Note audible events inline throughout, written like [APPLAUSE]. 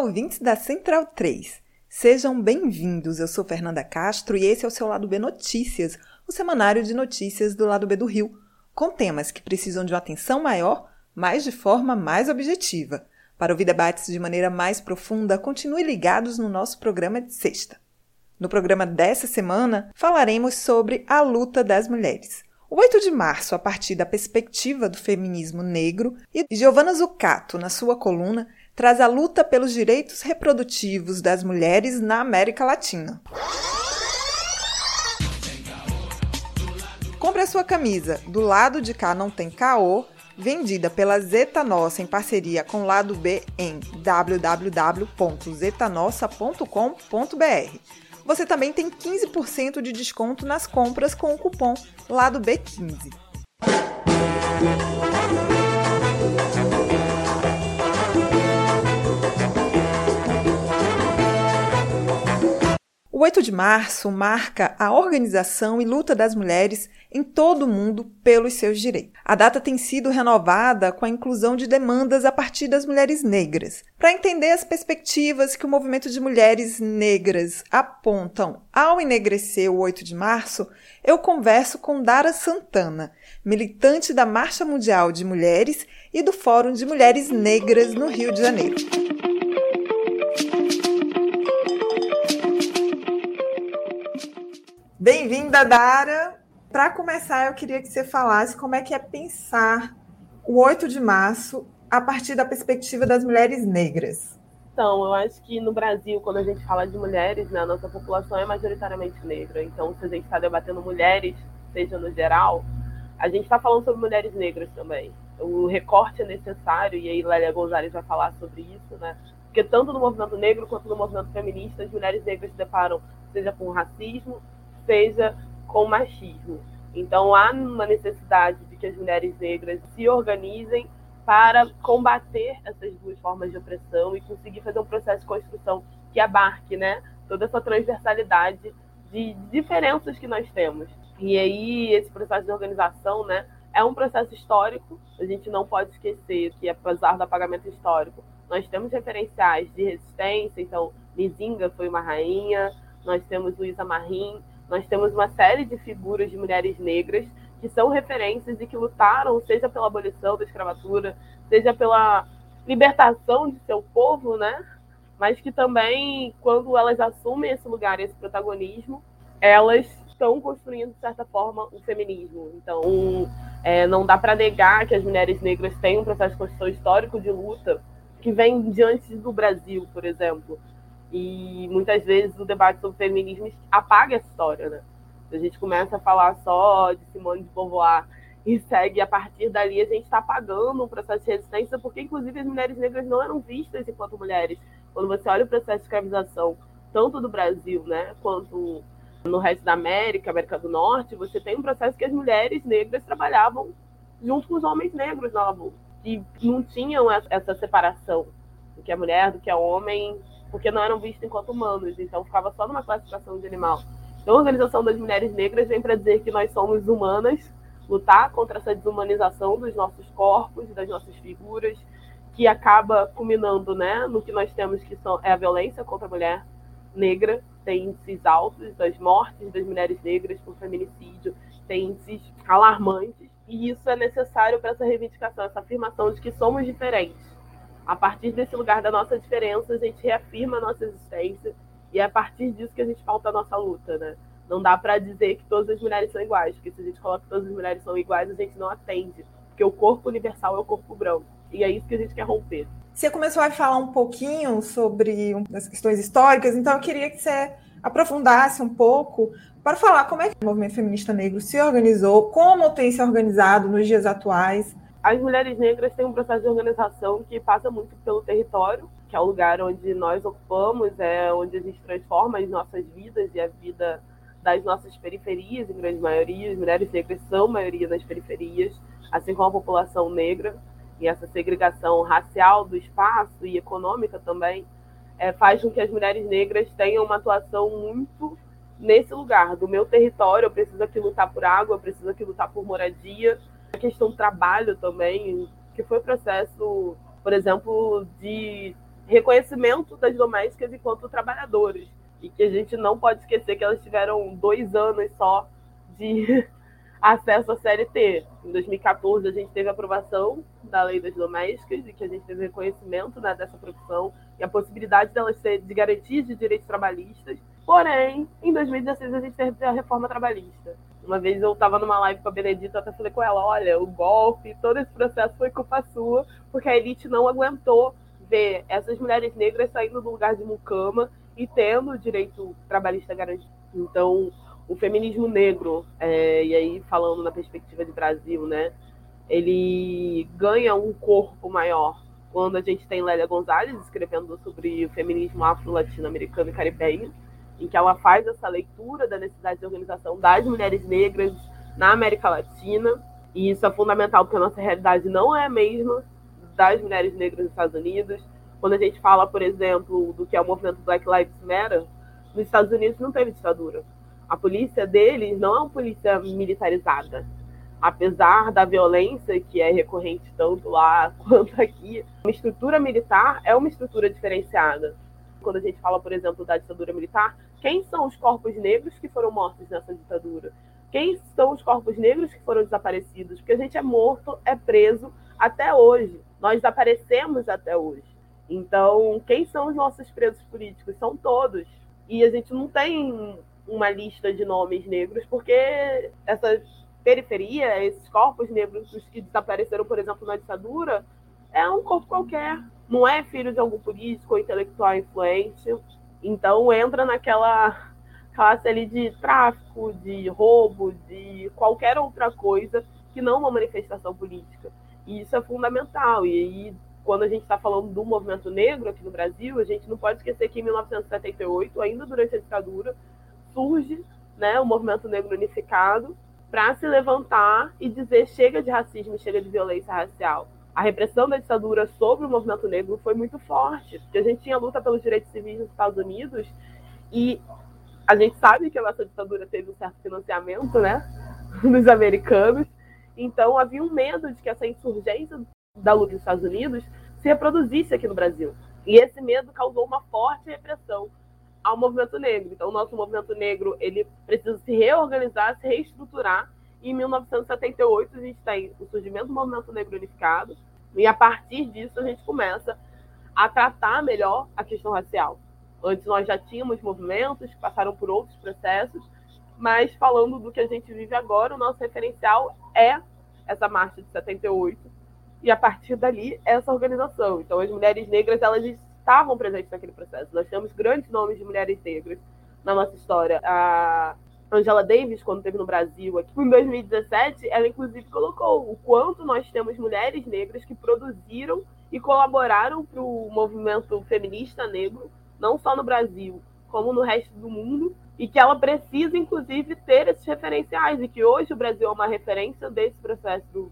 Olá, ouvintes da Central 3. Sejam bem-vindos. Eu sou Fernanda Castro e esse é o seu Lado B Notícias, o semanário de notícias do Lado B do Rio, com temas que precisam de uma atenção maior, mas de forma mais objetiva. Para ouvir debates de maneira mais profunda, continue ligados no nosso programa de sexta. No programa dessa semana, falaremos sobre a luta das mulheres. O 8 de março, a partir da perspectiva do feminismo negro, e Giovanna Zucato, na sua coluna, traz a luta pelos direitos reprodutivos das mulheres na América Latina. Compre a sua camisa Do Lado de Cá Não Tem Caô, vendida pela Zeta Nossa em parceria com o Lado B em www.zetanossa.com.br. Você também tem 15% de desconto nas compras com o cupom Lado B15. O 8 de março marca a organização e luta das mulheres em todo o mundo pelos seus direitos. A data tem sido renovada com a inclusão de demandas a partir das mulheres negras. Para entender as perspectivas que o movimento de mulheres negras apontam ao enegrecer o 8 de março, eu converso com Dara Santana, militante da Marcha Mundial de Mulheres e do Fórum de Mulheres Negras no Rio de Janeiro. Bem-vinda, Dara. Para começar, eu queria que você falasse como é que é pensar o 8 de março a partir da perspectiva das mulheres negras. Então, eu acho que no Brasil, quando a gente fala de mulheres, né, a nossa população é majoritariamente negra. Então, se a gente está debatendo mulheres, seja no geral, a gente está falando sobre mulheres negras também. O recorte é necessário, e aí Lélia Gonzalez vai falar sobre isso, né? Porque tanto no movimento negro quanto no movimento feminista, as mulheres negras se deparam, seja com racismo, seja com machismo. Então há uma necessidade de que as mulheres negras se organizem para combater essas duas formas de opressão e conseguir fazer um processo de construção que abarque, né, toda essa transversalidade de diferenças que nós temos. E aí esse processo de organização, né, é um processo histórico. A gente não pode esquecer que apesar do apagamento histórico, nós temos referenciais de resistência. Então, Nizinga foi uma rainha, nós temos Luísa Marim, nós temos uma série de figuras de mulheres negras que são referências e que lutaram, seja pela abolição da escravatura, seja pela libertação de seu povo, né? Mas que também, quando elas assumem esse lugar, esse protagonismo, elas estão construindo, de certa forma, o feminismo. Então, é, não dá para negar que as mulheres negras têm um processo de construção histórico de luta que vem diante do Brasil, por exemplo. E muitas vezes o debate sobre feminismo apaga essa história, né? A gente começa a falar só de Simone de Beauvoir e segue a partir dali, a gente está apagando um processo de resistência, porque inclusive as mulheres negras não eram vistas enquanto mulheres. Quando você olha o processo de escravização, tanto do Brasil, né, quanto no resto da América, América do Norte, você tem um processo que as mulheres negras trabalhavam junto com os homens negros na lavoura. E não tinham essa separação do que é mulher, do que é homem, porque não eram vistos enquanto humanos, então ficava só numa classificação de animal. Então, a Organização das Mulheres Negras vem para dizer que nós somos humanas, lutar contra essa desumanização dos nossos corpos, das nossas figuras, que acaba culminando né, no que nós temos que são, é a violência contra a mulher negra, tem índices altos das mortes das mulheres negras por feminicídio, tem índices alarmantes, e isso é necessário para essa reivindicação, essa afirmação de que somos diferentes a partir desse lugar da nossa diferença, a gente reafirma a nossa existência e é a partir disso que a gente pauta a nossa luta, né? Não dá para dizer que todas as mulheres são iguais, porque se a gente coloca que todas as mulheres são iguais, a gente não atende, porque o corpo universal é o corpo branco. E é isso que a gente quer romper. Você começou a falar um pouquinho sobre as questões históricas, então eu queria que você aprofundasse um pouco para falar como é que o movimento feminista negro se organizou, como tem se organizado nos dias atuais As mulheres negras têm um processo de organização que passa muito pelo território, que é o lugar onde nós ocupamos, é onde a gente transforma as nossas vidas e a vida das nossas periferias, em grande maioria. As mulheres negras são maioria das periferias, assim como a população negra. E essa segregação racial do espaço e econômica também é, faz com que as mulheres negras tenham uma atuação muito nesse lugar, do meu território. Eu preciso aqui lutar por água, eu preciso aqui lutar por moradia. A questão do trabalho também, que foi o processo, por exemplo, de reconhecimento das domésticas enquanto trabalhadores e que a gente não pode esquecer que elas tiveram dois anos só de [LAUGHS] acesso à CLT. Em 2014, a gente teve a aprovação da Lei das Domésticas e que a gente teve reconhecimento né, dessa profissão e a possibilidade delas ser de garantia de direitos trabalhistas. Porém, em 2016, a gente teve a reforma trabalhista. Uma vez eu estava numa live com a Benedita, eu até falei com ela: olha, o golpe, todo esse processo foi culpa sua, porque a elite não aguentou ver essas mulheres negras saindo do lugar de mucama e tendo o direito trabalhista garantido. Então, o feminismo negro, é, e aí falando na perspectiva de Brasil, né, ele ganha um corpo maior quando a gente tem Lélia Gonzalez escrevendo sobre o feminismo afro-latino-americano e caribenho, em que ela faz essa leitura da necessidade de organização das mulheres negras na América Latina, e isso é fundamental porque a nossa realidade não é a mesma das mulheres negras nos Estados Unidos, quando a gente fala, por exemplo, do que é o movimento Black Lives Matter, nos Estados Unidos não teve ditadura. A polícia deles não é uma polícia militarizada. Apesar da violência que é recorrente tanto lá [LAUGHS] quanto aqui, uma estrutura militar é uma estrutura diferenciada. Quando a gente fala, por exemplo, da ditadura militar, quem são os corpos negros que foram mortos nessa ditadura? Quem são os corpos negros que foram desaparecidos? Porque a gente é morto, é preso até hoje. Nós desaparecemos até hoje. Então, quem são os nossos presos políticos? São todos. E a gente não tem uma lista de nomes negros, porque essa periferia, esses corpos negros que desapareceram, por exemplo, na ditadura, é um corpo qualquer. Não é filho de algum político ou intelectual influente. Então, entra naquela classe ali de tráfico, de roubo, de qualquer outra coisa que não uma manifestação política. E isso é fundamental. E quando a gente está falando do movimento negro aqui no Brasil, a gente não pode esquecer que em 1978, ainda durante a ditadura, surge né, o movimento negro unificado para se levantar e dizer chega de racismo, chega de violência racial. A repressão da ditadura sobre o movimento negro foi muito forte, porque a gente tinha luta pelos direitos civis nos Estados Unidos e a gente sabe que a nossa ditadura teve um certo financiamento, né, [LAUGHS] dos americanos. Então havia um medo de que essa insurgência da luta nos Estados Unidos se reproduzisse aqui no Brasil. E esse medo causou uma forte repressão ao movimento negro. Então, o nosso movimento negro ele precisa se reorganizar, se reestruturar. Em 1978 a gente tem o surgimento do movimento negro unificado. E a partir disso a gente começa a tratar melhor a questão racial. Antes nós já tínhamos movimentos que passaram por outros processos, mas falando do que a gente vive agora, o nosso referencial é essa marcha de 78, e a partir dali essa organização. Então as mulheres negras elas estavam presentes naquele processo. Nós temos grandes nomes de mulheres negras na nossa história. A Angela Davis, quando esteve no Brasil aqui em 2017, ela inclusive colocou o quanto nós temos mulheres negras que produziram e colaboraram para o movimento feminista negro, não só no Brasil, como no resto do mundo, e que ela precisa, inclusive, ter esses referenciais, e que hoje o Brasil é uma referência desse processo do,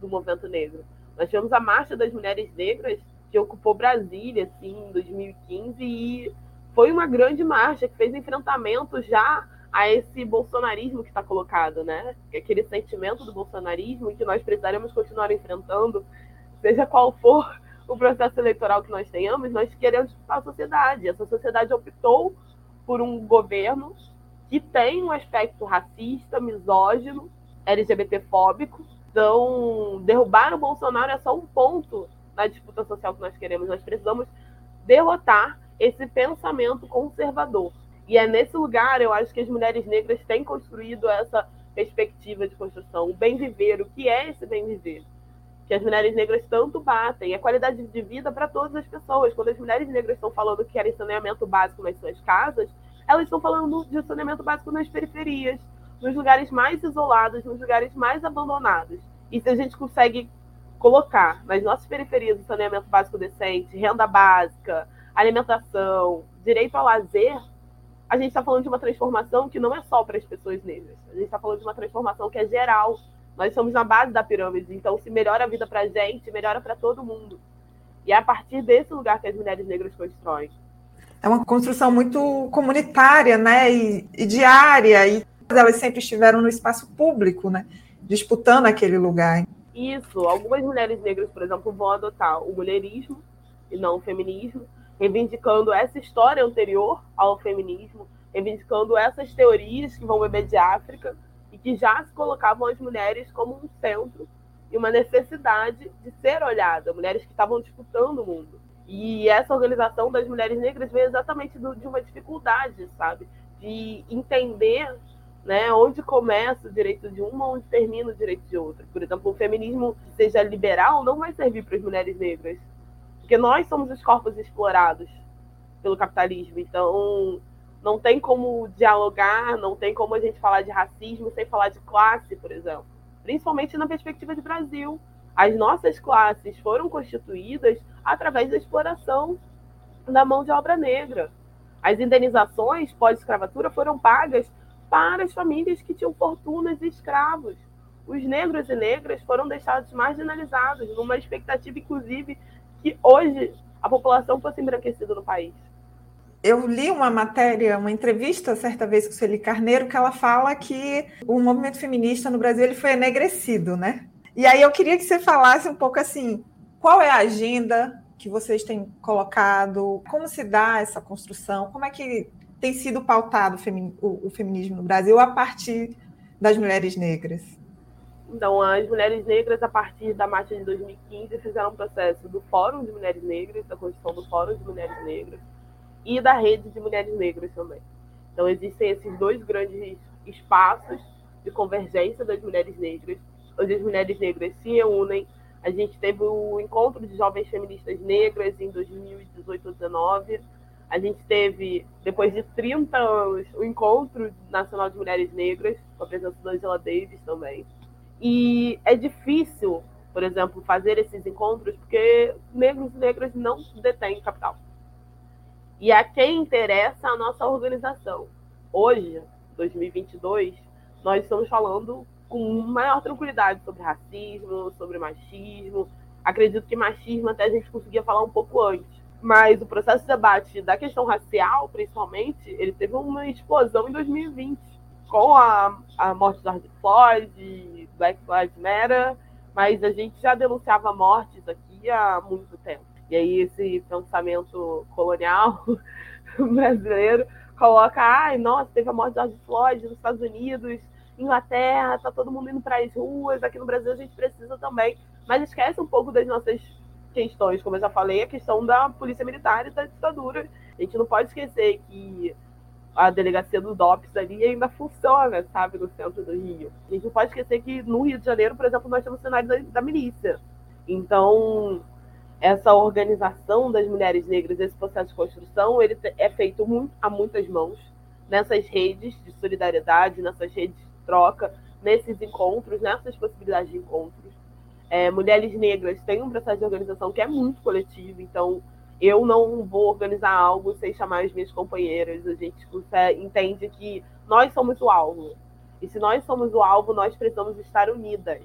do movimento negro. Nós tivemos a Marcha das Mulheres Negras, que ocupou Brasília, assim, em 2015, e foi uma grande marcha que fez enfrentamento já a esse bolsonarismo que está colocado, né? Aquele sentimento do bolsonarismo que nós precisaremos continuar enfrentando, seja qual for o processo eleitoral que nós tenhamos, nós queremos a sociedade. Essa sociedade optou por um governo que tem um aspecto racista, misógino, LGBTfóbico, então, derrubar o Bolsonaro é só um ponto na disputa social que nós queremos. Nós precisamos derrotar esse pensamento conservador. E é nesse lugar, eu acho que as mulheres negras têm construído essa perspectiva de construção, o bem viver, o que é esse bem viver? Que as mulheres negras tanto batem, a qualidade de vida para todas as pessoas. Quando as mulheres negras estão falando que querem saneamento básico nas suas casas, elas estão falando de saneamento básico nas periferias, nos lugares mais isolados, nos lugares mais abandonados. E se a gente consegue colocar nas nossas periferias o saneamento básico decente, renda básica, alimentação, direito ao lazer, a gente está falando de uma transformação que não é só para as pessoas negras. A gente está falando de uma transformação que é geral. Nós somos na base da pirâmide, então se melhora a vida para a gente, melhora para todo mundo. E é a partir desse lugar que as mulheres negras constroem. É uma construção muito comunitária, né, e, e diária, e elas sempre estiveram no espaço público, né, disputando aquele lugar. Isso, algumas mulheres negras, por exemplo, vão adotar o mulherismo e não o feminismo, reivindicando essa história anterior ao feminismo, reivindicando essas teorias que vão beber de África e que já se colocavam as mulheres como um centro e uma necessidade de ser olhada, mulheres que estavam disputando o mundo. E essa organização das mulheres negras veio exatamente do, de uma dificuldade, sabe? De entender né, onde começa o direito de uma, onde termina o direito de outra. Por exemplo, o feminismo, seja liberal, não vai servir para as mulheres negras. Porque nós somos os corpos explorados pelo capitalismo. Então, não tem como dialogar, não tem como a gente falar de racismo sem falar de classe, por exemplo principalmente na perspectiva de Brasil. As nossas classes foram constituídas através da exploração da mão de obra negra. As indenizações pós-escravatura foram pagas para as famílias que tinham fortunas de escravos. Os negros e negras foram deixados marginalizados, numa expectativa, inclusive, que hoje a população fosse embranquecida no país eu li uma matéria, uma entrevista certa vez com Sueli Carneiro, que ela fala que o movimento feminista no Brasil ele foi enegrecido, né? E aí eu queria que você falasse um pouco assim, qual é a agenda que vocês têm colocado, como se dá essa construção, como é que tem sido pautado o, feminismo no Brasil a partir das mulheres negras? Então, as mulheres negras, a partir da marcha de 2015, fizeram um processo do Fórum de Mulheres Negras, da construção do Fórum de Mulheres Negras, e da rede de mulheres negras também. Então, existem esses dois grandes espaços de convergência das mulheres negras, onde as mulheres negras se reúnem. A gente teve o encontro de jovens feministas negras em 2018 19. A gente teve, depois de 30 anos, o encontro nacional de mulheres negras, com a presença da Angela Davis também. E é difícil, por exemplo, fazer esses encontros porque negros e negras não detêm capital e a quem interessa a nossa organização. Hoje, 2022, nós estamos falando com maior tranquilidade sobre racismo, sobre machismo. Acredito que machismo até a gente conseguia falar um pouco antes. Mas o processo de debate da questão racial, principalmente, ele teve uma explosão em 2020, com a, a morte de George Floyd, Black Lives Matter, mas a gente já denunciava mortes aqui há muito tempo. E aí esse pensamento colonial [LAUGHS] brasileiro coloca, ai, nossa, teve a morte de George Floyd nos Estados Unidos, Inglaterra, tá todo mundo indo para as ruas, aqui no Brasil a gente precisa também, mas esquece um pouco das nossas questões, como eu já falei, a questão da polícia militar e da ditadura. A gente não pode esquecer que a delegacia do DOPS ali ainda funciona, sabe, no centro do Rio. A gente não pode esquecer que no Rio de Janeiro, por exemplo, nós temos cenário da, da milícia. Então, essa organização das mulheres negras, esse processo de construção, ele é feito muito, a muitas mãos, nessas redes de solidariedade, nessas redes de troca, nesses encontros, nessas possibilidades de encontros. É, mulheres negras têm um processo de organização que é muito coletivo, então eu não vou organizar algo sem chamar as minhas companheiras. A gente entende que nós somos o alvo. E se nós somos o alvo, nós precisamos estar unidas.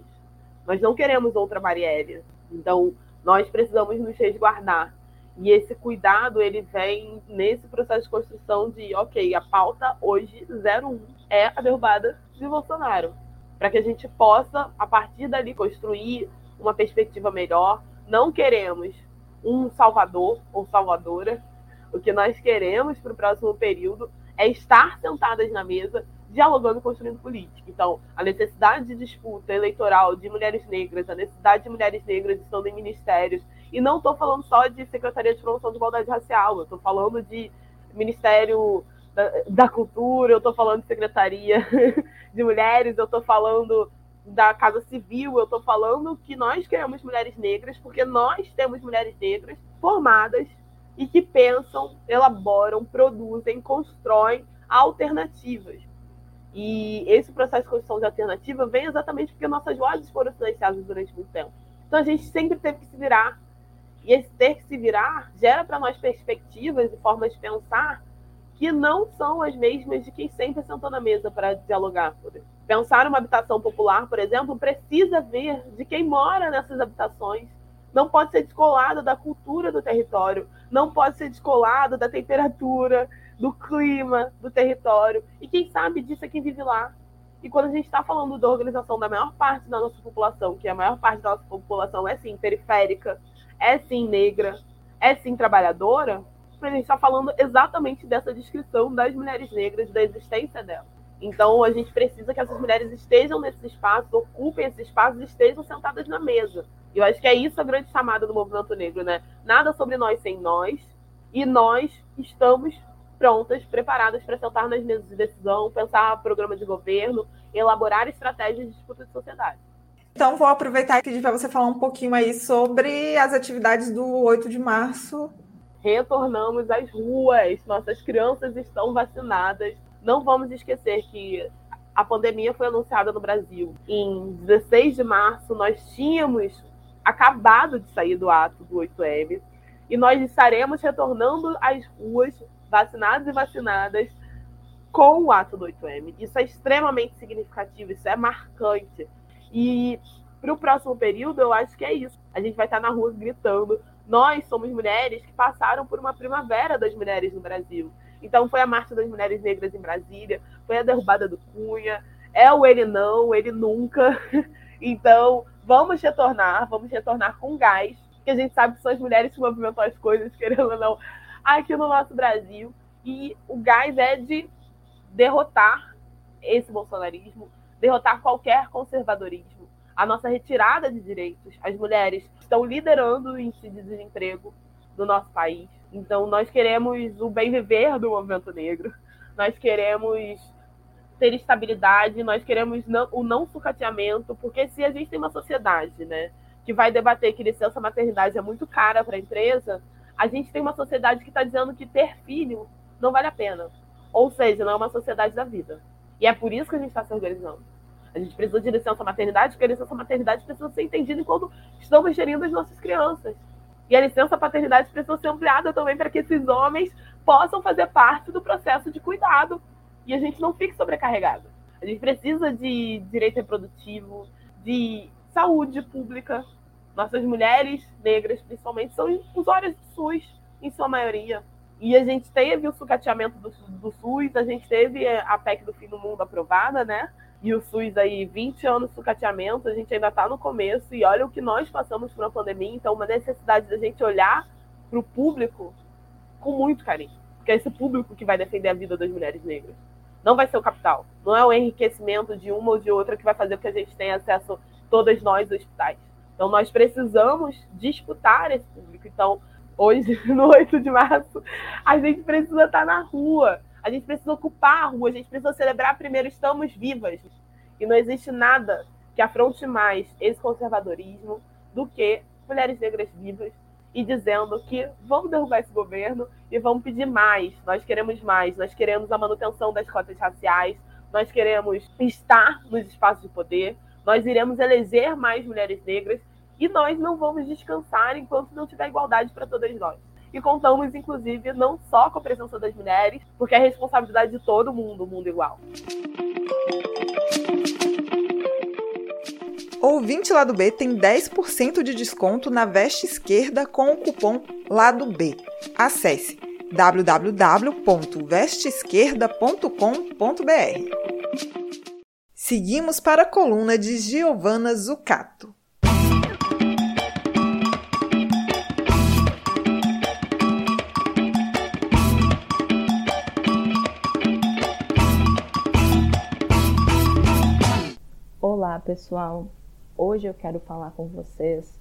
Nós não queremos outra Marielle. Então, nós precisamos nos resguardar. E esse cuidado, ele vem nesse processo de construção de, ok, a pauta hoje, 01, é a derrubada de Bolsonaro. Para que a gente possa, a partir dali, construir uma perspectiva melhor. Não queremos um salvador ou salvadora. O que nós queremos para o próximo período é estar sentadas na mesa dialogando e construindo política. Então, a necessidade de disputa eleitoral de mulheres negras, a necessidade de mulheres negras estando em ministérios, e não estou falando só de Secretaria de Promoção de Igualdade Racial, eu estou falando de Ministério da, da Cultura, eu estou falando de Secretaria [LAUGHS] de Mulheres, eu estou falando da Casa Civil, eu estou falando que nós queremos mulheres negras, porque nós temos mulheres negras formadas e que pensam, elaboram, produzem, constroem alternativas. E esse processo de construção de alternativa vem exatamente porque nossas vozes foram silenciadas durante muito tempo. Então a gente sempre teve que se virar. E esse ter que se virar gera para nós perspectivas e formas de pensar que não são as mesmas de quem sempre sentou na mesa para dialogar. Pensar uma habitação popular, por exemplo, precisa ver de quem mora nessas habitações. Não pode ser descolado da cultura do território, não pode ser descolado da temperatura, do clima do território. E quem sabe disso é quem vive lá. E quando a gente está falando da organização da maior parte da nossa população, que a maior parte da nossa população é sim periférica, é sim negra, é sim trabalhadora, a gente está falando exatamente dessa descrição das mulheres negras, da existência delas. Então, a gente precisa que essas mulheres estejam nesses espaços, ocupem esses espaços e estejam sentadas na mesa. E eu acho que é isso a grande chamada do movimento negro, né? Nada sobre nós sem nós, e nós estamos prontas, preparadas para sentar nas mesas de decisão, pensar programa de governo, elaborar estratégias de disputa de sociedade. Então, vou aproveitar e pedir para você falar um pouquinho aí sobre as atividades do 8 de março retornamos às ruas, nossas crianças estão vacinadas. Não vamos esquecer que a pandemia foi anunciada no Brasil em 16 de março. Nós tínhamos acabado de sair do ato do 8M e nós estaremos retornando às ruas, vacinados e vacinadas, com o ato do 8M. Isso é extremamente significativo, isso é marcante. E para o próximo período, eu acho que é isso. A gente vai estar na rua gritando, nós somos mulheres que passaram por uma primavera das mulheres no Brasil. Então foi a marcha das mulheres negras em Brasília, foi a derrubada do Cunha, é o ele não, ele nunca. [LAUGHS] Então vamos retornar, vamos retornar com gás, que a gente sabe que são as mulheres que movimentam as coisas, [LAUGHS] querendo ou não, aqui no nosso Brasil. E o gás é de derrotar esse bolsonarismo, derrotar qualquer conservadorismo, a nossa retirada de direitos. As mulheres estão liderando o índice de desemprego do nosso país. Então, nós queremos o bem viver do movimento negro, nós queremos ter estabilidade, nós queremos não, o não sucateamento, porque se a gente tem uma sociedade né, que vai debater que licença maternidade é muito cara para a empresa, a gente tem uma sociedade que está dizendo que ter filho não vale a pena. Ou seja, não é uma sociedade da vida. E é por isso que a gente está se organizando. A gente precisa de licença maternidade, porque a licença maternidade precisa ser entendida enquanto estamos gerindo as nossas crianças. E a licença paternidade precisa ser ampliada também para que esses homens possam fazer parte do processo de cuidado e a gente não fique sobrecarregado. A gente precisa de direito reprodutivo, de saúde pública. Nossas mulheres negras, principalmente, são usuárias do SUS, em sua maioria. E a gente teve o sucateamento do, do SUS, a gente teve a PEC do fim do mundo aprovada, né? E o SUS aí 20 anos sucateamento, a gente ainda está no começo e olha o que nós passamos por uma pandemia, então uma necessidade da gente olhar para o público com muito carinho, porque é esse público que vai defender a vida das mulheres negras. Não vai ser o capital, não é o enriquecimento de uma ou de outra que vai fazer com que a gente tenha acesso, todas nós, hospitais. Então nós precisamos disputar esse público. Então, hoje, [LAUGHS] no 8 de março, a gente precisa estar tá na rua a gente precisa ocupar a rua, a gente precisa celebrar primeiro estamos vivas. E não existe nada que afronte mais esse conservadorismo do que mulheres negras vivas e dizendo que vamos derrubar esse governo e vamos pedir mais. Nós queremos mais, nós queremos a manutenção das cotas raciais, nós queremos estar nos espaços de poder, nós iremos eleger mais mulheres negras e nós não vamos descansar enquanto não tiver igualdade para todas nós e contamos, inclusive, não só com a presença das mulheres, porque é responsabilidade de todo mundo, o mundo igual. Ouvinte Lado B tem 10% de desconto na veste esquerda com o cupom Lado B. Acesse www.vesteesquerda.com.br. Seguimos para a coluna de Giovanna Zucato. Pessoal. Hoje eu quero falar com vocês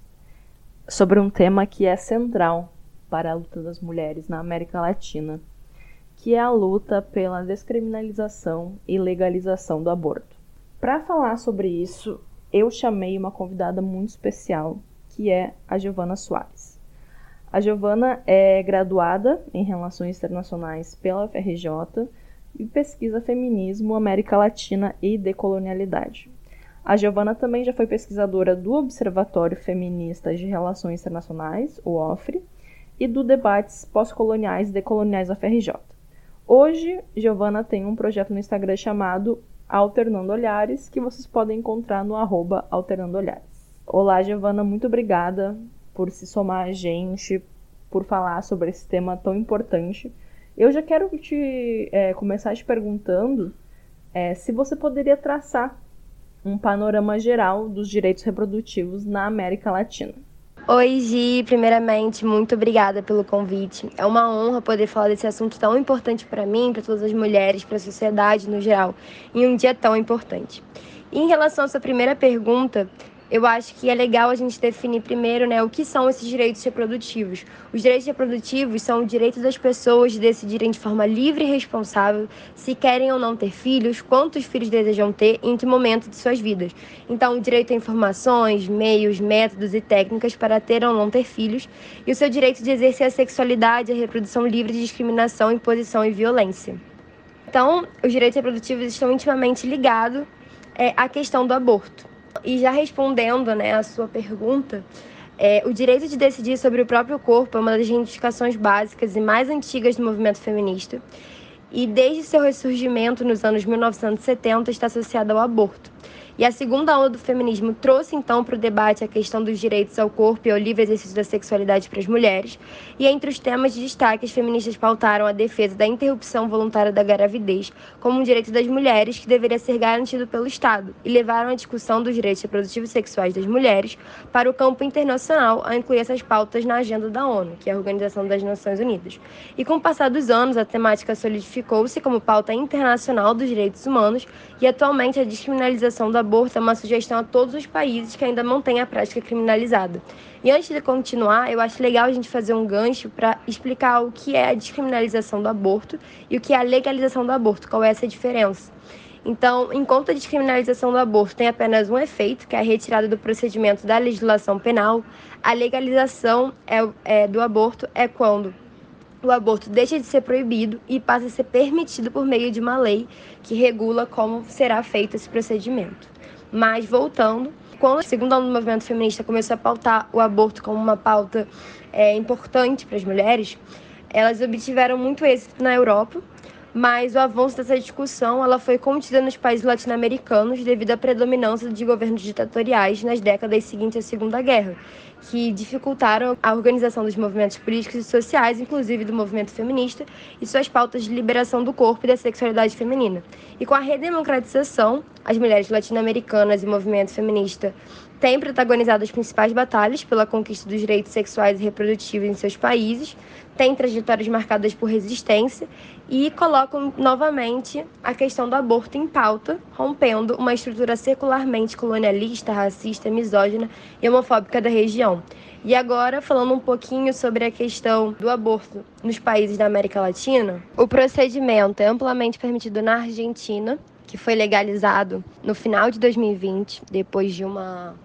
sobre um tema que é central para a luta das mulheres na América Latina, que é a luta pela descriminalização e legalização do aborto. Para falar sobre isso, eu chamei uma convidada muito especial, que é a Giovana Soares. A Giovana é graduada em Relações Internacionais pela UFRJ e pesquisa feminismo, América Latina e decolonialidade. A Giovana também já foi pesquisadora do Observatório Feminista de Relações Internacionais, o OFRE, e do Debates Pós-Coloniais e Decoloniais da FRJ. Hoje, Giovana tem um projeto no Instagram chamado Alternando Olhares, que vocês podem encontrar no arroba Alternando Olhares. Olá, Giovana, muito obrigada por se somar a gente, por falar sobre esse tema tão importante. Eu já quero te é, começar te perguntando é, se você poderia traçar um panorama geral dos direitos reprodutivos na América Latina. Oi, Gi. Primeiramente, muito obrigada pelo convite. É uma honra poder falar desse assunto tão importante para mim, para todas as mulheres, para a sociedade no geral, em um dia tão importante. Em relação à sua primeira pergunta, eu acho que é legal a gente definir primeiro né, o que são esses direitos reprodutivos. Os direitos reprodutivos são o direito das pessoas de decidirem de forma livre e responsável se querem ou não ter filhos, quantos filhos desejam ter e em que momento de suas vidas. Então, o direito a informações, meios, métodos e técnicas para ter ou não ter filhos, e o seu direito de exercer a sexualidade a reprodução livre de discriminação, imposição e violência. Então, os direitos reprodutivos estão intimamente ligados é, à questão do aborto. E já respondendo né, a sua pergunta, é, o direito de decidir sobre o próprio corpo é uma das reivindicações básicas e mais antigas do movimento feminista. E desde seu ressurgimento nos anos 1970 está associado ao aborto. E a segunda onda do feminismo trouxe então para o debate a questão dos direitos ao corpo e ao livre exercício da sexualidade para as mulheres. E entre os temas de destaque, as feministas pautaram a defesa da interrupção voluntária da gravidez como um direito das mulheres que deveria ser garantido pelo Estado e levaram a discussão dos direitos reprodutivos e sexuais das mulheres para o campo internacional a incluir essas pautas na agenda da ONU, que é a Organização das Nações Unidas. E com o passar dos anos, a temática solidificou-se como pauta internacional dos direitos humanos e atualmente a descriminalização da aborto é uma sugestão a todos os países que ainda mantêm a prática criminalizada. E antes de continuar, eu acho legal a gente fazer um gancho para explicar o que é a descriminalização do aborto e o que é a legalização do aborto, qual é essa diferença. Então, enquanto a descriminalização do aborto tem apenas um efeito, que é a retirada do procedimento da legislação penal, a legalização é, é, do aborto é quando o aborto deixa de ser proibido e passa a ser permitido por meio de uma lei que regula como será feito esse procedimento. Mas voltando, quando a segunda onda do movimento feminista começou a pautar o aborto como uma pauta é, importante para as mulheres, elas obtiveram muito êxito na Europa, mas o avanço dessa discussão ela foi contida nos países latino-americanos devido à predominância de governos ditatoriais nas décadas seguintes à Segunda Guerra, que dificultaram a organização dos movimentos políticos e sociais, inclusive do movimento feminista, e suas pautas de liberação do corpo e da sexualidade feminina. E com a redemocratização, as mulheres latino-americanas e o movimento feminista têm protagonizado as principais batalhas pela conquista dos direitos sexuais e reprodutivos em seus países, têm trajetórias marcadas por resistência e colocam novamente a questão do aborto em pauta, rompendo uma estrutura secularmente colonialista, racista, misógina e homofóbica da região. E agora, falando um pouquinho sobre a questão do aborto nos países da América Latina, o procedimento é amplamente permitido na Argentina, que foi legalizado no final de 2020, depois de uma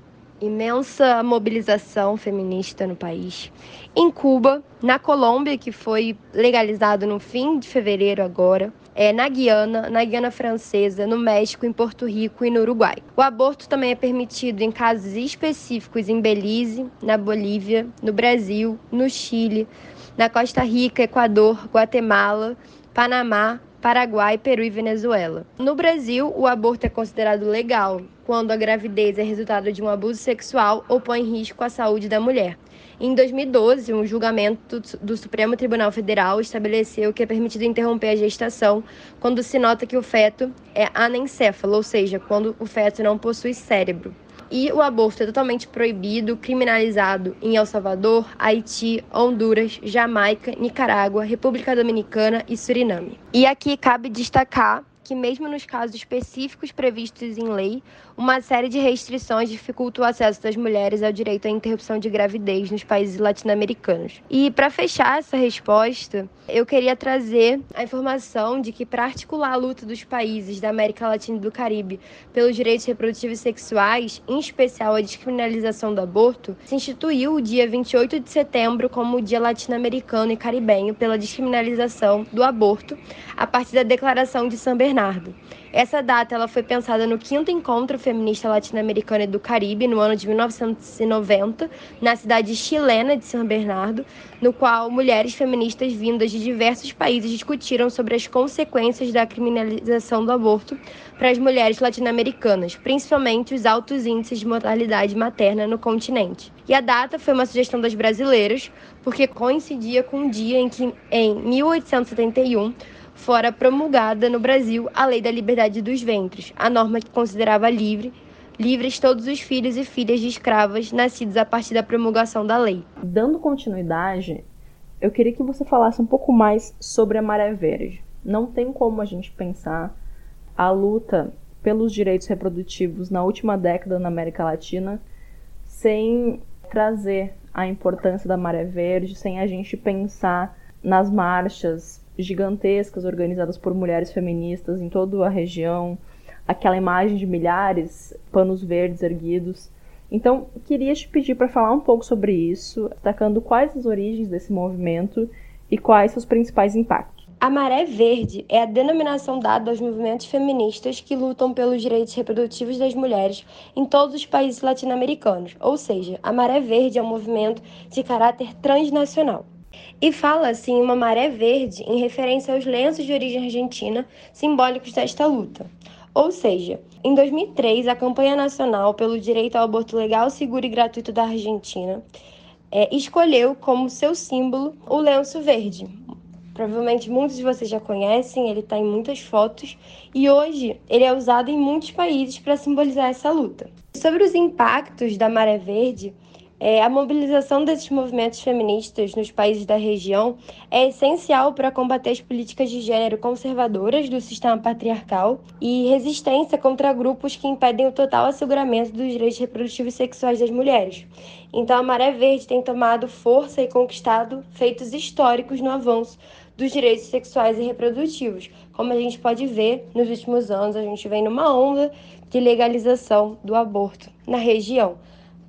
imensa mobilização feminista no país. Em Cuba, na Colômbia, que foi legalizado no fim de fevereiro agora, é, na Guiana, na Guiana Francesa, no México, em Porto Rico e no Uruguai. O aborto também é permitido em casos específicos em Belize, na Bolívia, no Brasil, no Chile, na Costa Rica, Equador, Guatemala, Panamá, Paraguai, Peru e Venezuela. No Brasil, o aborto é considerado legal quando a gravidez é resultado de um abuso sexual ou põe em risco a saúde da mulher. Em 2012, um julgamento do Supremo Tribunal Federal estabeleceu que é permitido interromper a gestação quando se nota que o feto é anencéfalo, ou seja, quando o feto não possui cérebro. E o aborto é totalmente proibido, criminalizado em El Salvador, Haiti, Honduras, Jamaica, Nicarágua, República Dominicana e Suriname. E aqui cabe destacar que, mesmo nos casos específicos previstos em lei, uma série de restrições dificulta o acesso das mulheres ao direito à interrupção de gravidez nos países latino-americanos. E, para fechar essa resposta, eu queria trazer a informação de que, para articular a luta dos países da América Latina e do Caribe pelos direitos reprodutivos e sexuais, em especial a descriminalização do aborto, se instituiu o dia 28 de setembro como o Dia Latino-Americano e Caribenho pela descriminalização do aborto, a partir da Declaração de São Bernardo Bernardo. Essa data ela foi pensada no quinto encontro feminista latino-americano e do Caribe, no ano de 1990, na cidade chilena de São Bernardo, no qual mulheres feministas vindas de diversos países discutiram sobre as consequências da criminalização do aborto para as mulheres latino-americanas, principalmente os altos índices de mortalidade materna no continente. E a data foi uma sugestão das brasileiras, porque coincidia com o dia em que, em 1871, fora promulgada no Brasil a Lei da Liberdade dos Ventres, a norma que considerava livre livres todos os filhos e filhas de escravas nascidos a partir da promulgação da lei. Dando continuidade, eu queria que você falasse um pouco mais sobre a Maré Verde. Não tem como a gente pensar a luta pelos direitos reprodutivos na última década na América Latina sem trazer a importância da Maré Verde, sem a gente pensar nas marchas gigantescas organizadas por mulheres feministas em toda a região, aquela imagem de milhares panos verdes erguidos. Então, queria te pedir para falar um pouco sobre isso, destacando quais as origens desse movimento e quais seus principais impactos. A Maré Verde é a denominação dada aos movimentos feministas que lutam pelos direitos reprodutivos das mulheres em todos os países latino-americanos, ou seja, a Maré Verde é um movimento de caráter transnacional. E fala-se em uma maré verde em referência aos lenços de origem argentina simbólicos desta luta. Ou seja, em 2003, a campanha nacional pelo direito ao aborto legal, seguro e gratuito da Argentina é, escolheu como seu símbolo o lenço verde. Provavelmente muitos de vocês já conhecem, ele está em muitas fotos e hoje ele é usado em muitos países para simbolizar essa luta. Sobre os impactos da maré verde, é, a mobilização desses movimentos feministas nos países da região é essencial para combater as políticas de gênero conservadoras do sistema patriarcal e resistência contra grupos que impedem o total asseguramento dos direitos reprodutivos e sexuais das mulheres. Então, a Maré Verde tem tomado força e conquistado feitos históricos no avanço dos direitos sexuais e reprodutivos. Como a gente pode ver, nos últimos anos a gente vem numa onda de legalização do aborto na região.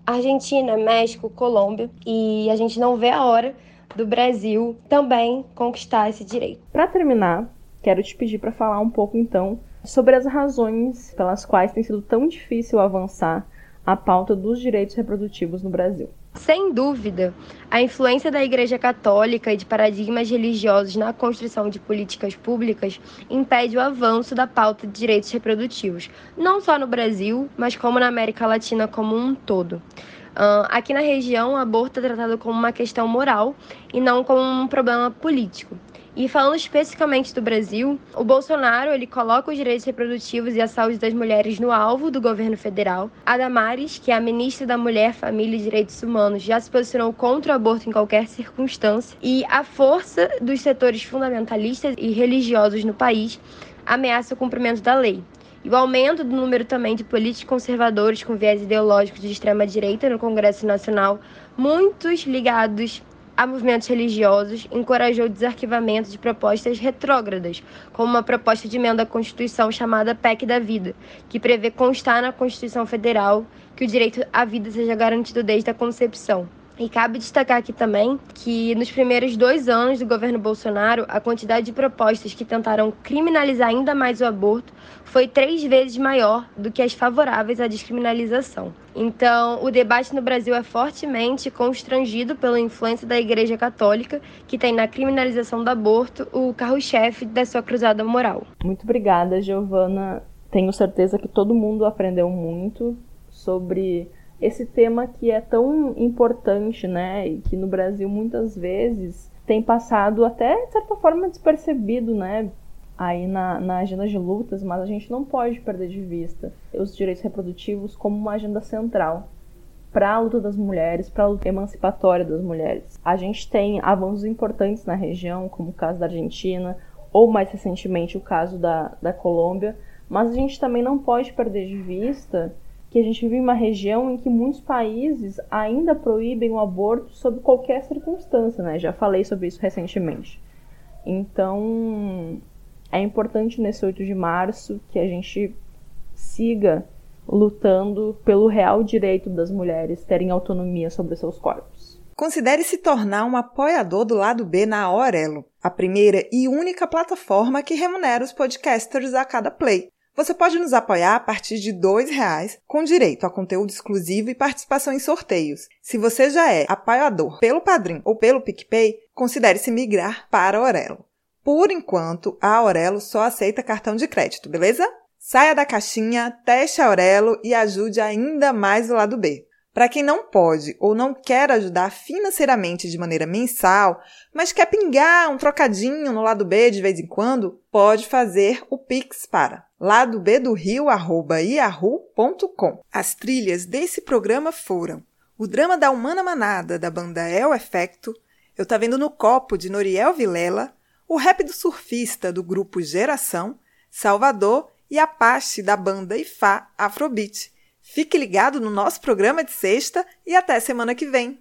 Argentina, México, Colômbia, e a gente não vê a hora do Brasil também conquistar esse direito. Para terminar, quero te pedir para falar um pouco então sobre as razões pelas quais tem sido tão difícil avançar a pauta dos direitos reprodutivos no Brasil. Sem dúvida, a influência da Igreja Católica e de paradigmas religiosos na construção de políticas públicas impede o avanço da pauta de direitos reprodutivos, não só no Brasil, mas como na América Latina como um todo. Aqui na região, o aborto é tratado como uma questão moral e não como um problema político. E falando especificamente do Brasil, o Bolsonaro ele coloca os direitos reprodutivos e a saúde das mulheres no alvo do governo federal. A Damares, que é a ministra da Mulher, Família e Direitos Humanos, já se posicionou contra o aborto em qualquer circunstância. E a força dos setores fundamentalistas e religiosos no país ameaça o cumprimento da lei. E o aumento do número também de políticos conservadores com viés ideológico de extrema direita no Congresso Nacional, muitos ligados a movimentos religiosos, encorajou o desarquivamento de propostas retrógradas, como uma proposta de emenda à Constituição chamada PEC da Vida, que prevê constar na Constituição Federal que o direito à vida seja garantido desde a concepção. E cabe destacar aqui também que nos primeiros dois anos do governo Bolsonaro, a quantidade de propostas que tentaram criminalizar ainda mais o aborto foi três vezes maior do que as favoráveis à descriminalização. Então, o debate no Brasil é fortemente constrangido pela influência da Igreja Católica, que tem na criminalização do aborto o carro-chefe da sua cruzada moral. Muito obrigada, Giovana. Tenho certeza que todo mundo aprendeu muito sobre esse tema que é tão importante, né, e que no Brasil muitas vezes tem passado até de certa forma despercebido, né, aí na, na agenda de lutas, mas a gente não pode perder de vista os direitos reprodutivos como uma agenda central para a luta das mulheres, para a luta emancipatória das mulheres. A gente tem avanços importantes na região, como o caso da Argentina, ou mais recentemente o caso da, da Colômbia, mas a gente também não pode perder de vista que a gente vive uma região em que muitos países ainda proíbem o aborto sob qualquer circunstância, né? Já falei sobre isso recentemente. Então, é importante nesse 8 de março que a gente siga lutando pelo real direito das mulheres terem autonomia sobre seus corpos. considere se tornar um apoiador do lado B na Aurelo, a primeira e única plataforma que remunera os podcasters a cada play. Você pode nos apoiar a partir de R$ reais, com direito a conteúdo exclusivo e participação em sorteios. Se você já é apoiador pelo Padrim ou pelo PicPay, considere se migrar para Aurelo. Por enquanto, a Aurelo só aceita cartão de crédito, beleza? Saia da caixinha, teste a Aurelo e ajude ainda mais o lado B. Para quem não pode ou não quer ajudar financeiramente de maneira mensal, mas quer pingar um trocadinho no lado B de vez em quando, pode fazer o Pix para ladobdorio@yahoo.com. As trilhas desse programa foram o drama da Humana Manada da banda El Efecto, Eu tá vendo no copo de Noriel Vilela, o rap do surfista do grupo Geração, Salvador e Apache da banda Ifá Afrobeat. Fique ligado no nosso programa de sexta e até semana que vem.